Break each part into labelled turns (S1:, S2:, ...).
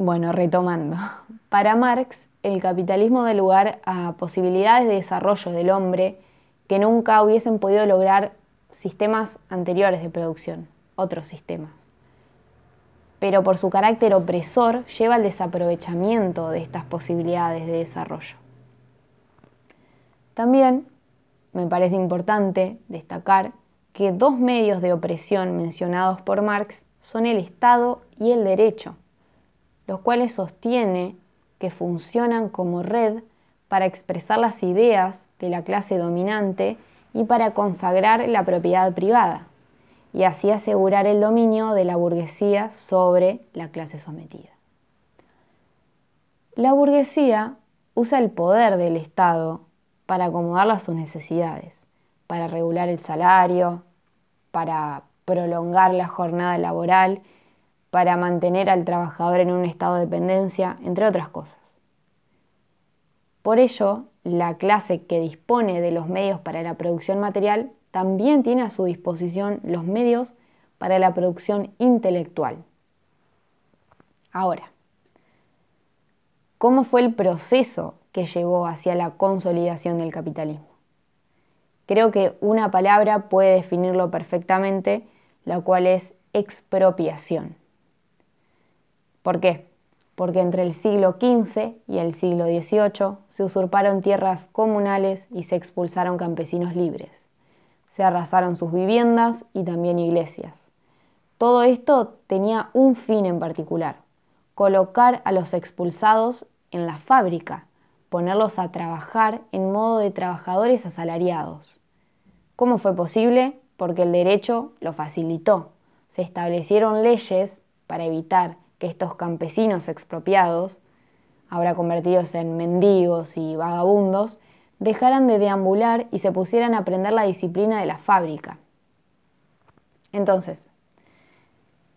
S1: Bueno, retomando. Para Marx, el capitalismo da lugar a posibilidades de desarrollo del hombre que nunca hubiesen podido lograr sistemas anteriores de producción, otros sistemas. Pero por su carácter opresor lleva al desaprovechamiento de estas posibilidades de desarrollo. También me parece importante destacar que dos medios de opresión mencionados por Marx son el Estado y el derecho, los cuales sostiene que funcionan como red para expresar las ideas de la clase dominante y para consagrar la propiedad privada, y así asegurar el dominio de la burguesía sobre la clase sometida. La burguesía usa el poder del Estado para acomodarla a sus necesidades, para regular el salario, para prolongar la jornada laboral, para mantener al trabajador en un estado de dependencia, entre otras cosas. Por ello, la clase que dispone de los medios para la producción material también tiene a su disposición los medios para la producción intelectual. Ahora, ¿cómo fue el proceso que llevó hacia la consolidación del capitalismo? Creo que una palabra puede definirlo perfectamente, la cual es expropiación. ¿Por qué? Porque entre el siglo XV y el siglo XVIII se usurparon tierras comunales y se expulsaron campesinos libres. Se arrasaron sus viviendas y también iglesias. Todo esto tenía un fin en particular, colocar a los expulsados en la fábrica, ponerlos a trabajar en modo de trabajadores asalariados. ¿Cómo fue posible? Porque el derecho lo facilitó. Se establecieron leyes para evitar que estos campesinos expropiados, ahora convertidos en mendigos y vagabundos, dejaran de deambular y se pusieran a aprender la disciplina de la fábrica. Entonces,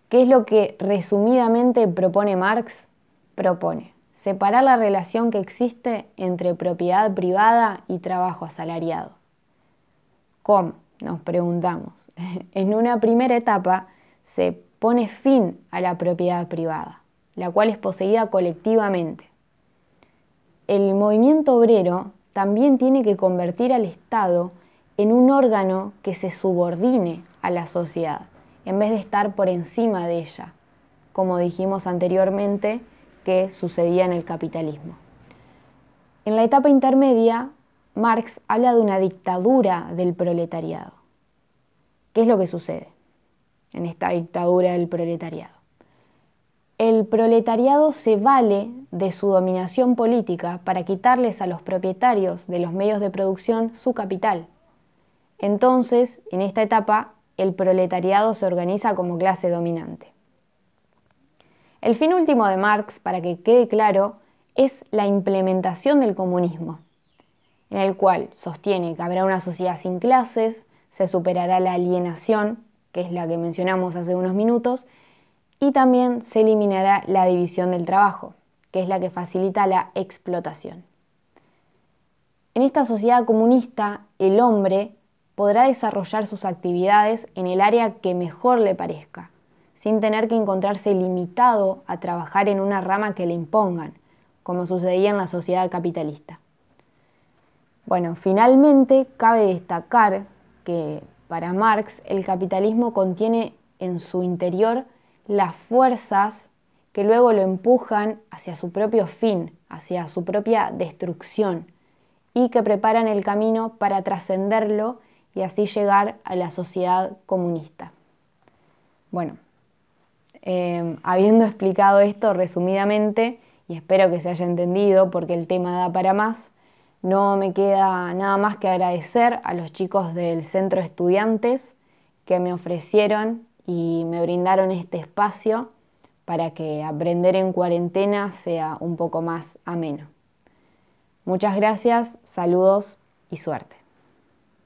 S1: ¿qué es lo que resumidamente propone Marx? Propone separar la relación que existe entre propiedad privada y trabajo asalariado. ¿Cómo? Nos preguntamos. En una primera etapa se pone fin a la propiedad privada, la cual es poseída colectivamente. El movimiento obrero también tiene que convertir al Estado en un órgano que se subordine a la sociedad, en vez de estar por encima de ella, como dijimos anteriormente que sucedía en el capitalismo. En la etapa intermedia, Marx habla de una dictadura del proletariado. ¿Qué es lo que sucede? En esta dictadura del proletariado. El proletariado se vale de su dominación política para quitarles a los propietarios de los medios de producción su capital. Entonces, en esta etapa, el proletariado se organiza como clase dominante. El fin último de Marx, para que quede claro, es la implementación del comunismo, en el cual sostiene que habrá una sociedad sin clases, se superará la alienación que es la que mencionamos hace unos minutos, y también se eliminará la división del trabajo, que es la que facilita la explotación. En esta sociedad comunista, el hombre podrá desarrollar sus actividades en el área que mejor le parezca, sin tener que encontrarse limitado a trabajar en una rama que le impongan, como sucedía en la sociedad capitalista. Bueno, finalmente cabe destacar que para Marx, el capitalismo contiene en su interior las fuerzas que luego lo empujan hacia su propio fin, hacia su propia destrucción, y que preparan el camino para trascenderlo y así llegar a la sociedad comunista. Bueno, em, habiendo explicado esto resumidamente, y espero que se haya entendido porque el tema da para más, no me queda nada más que agradecer a los chicos del centro de estudiantes que me ofrecieron y me brindaron este espacio para que aprender en cuarentena sea un poco más ameno. Muchas gracias, saludos y suerte.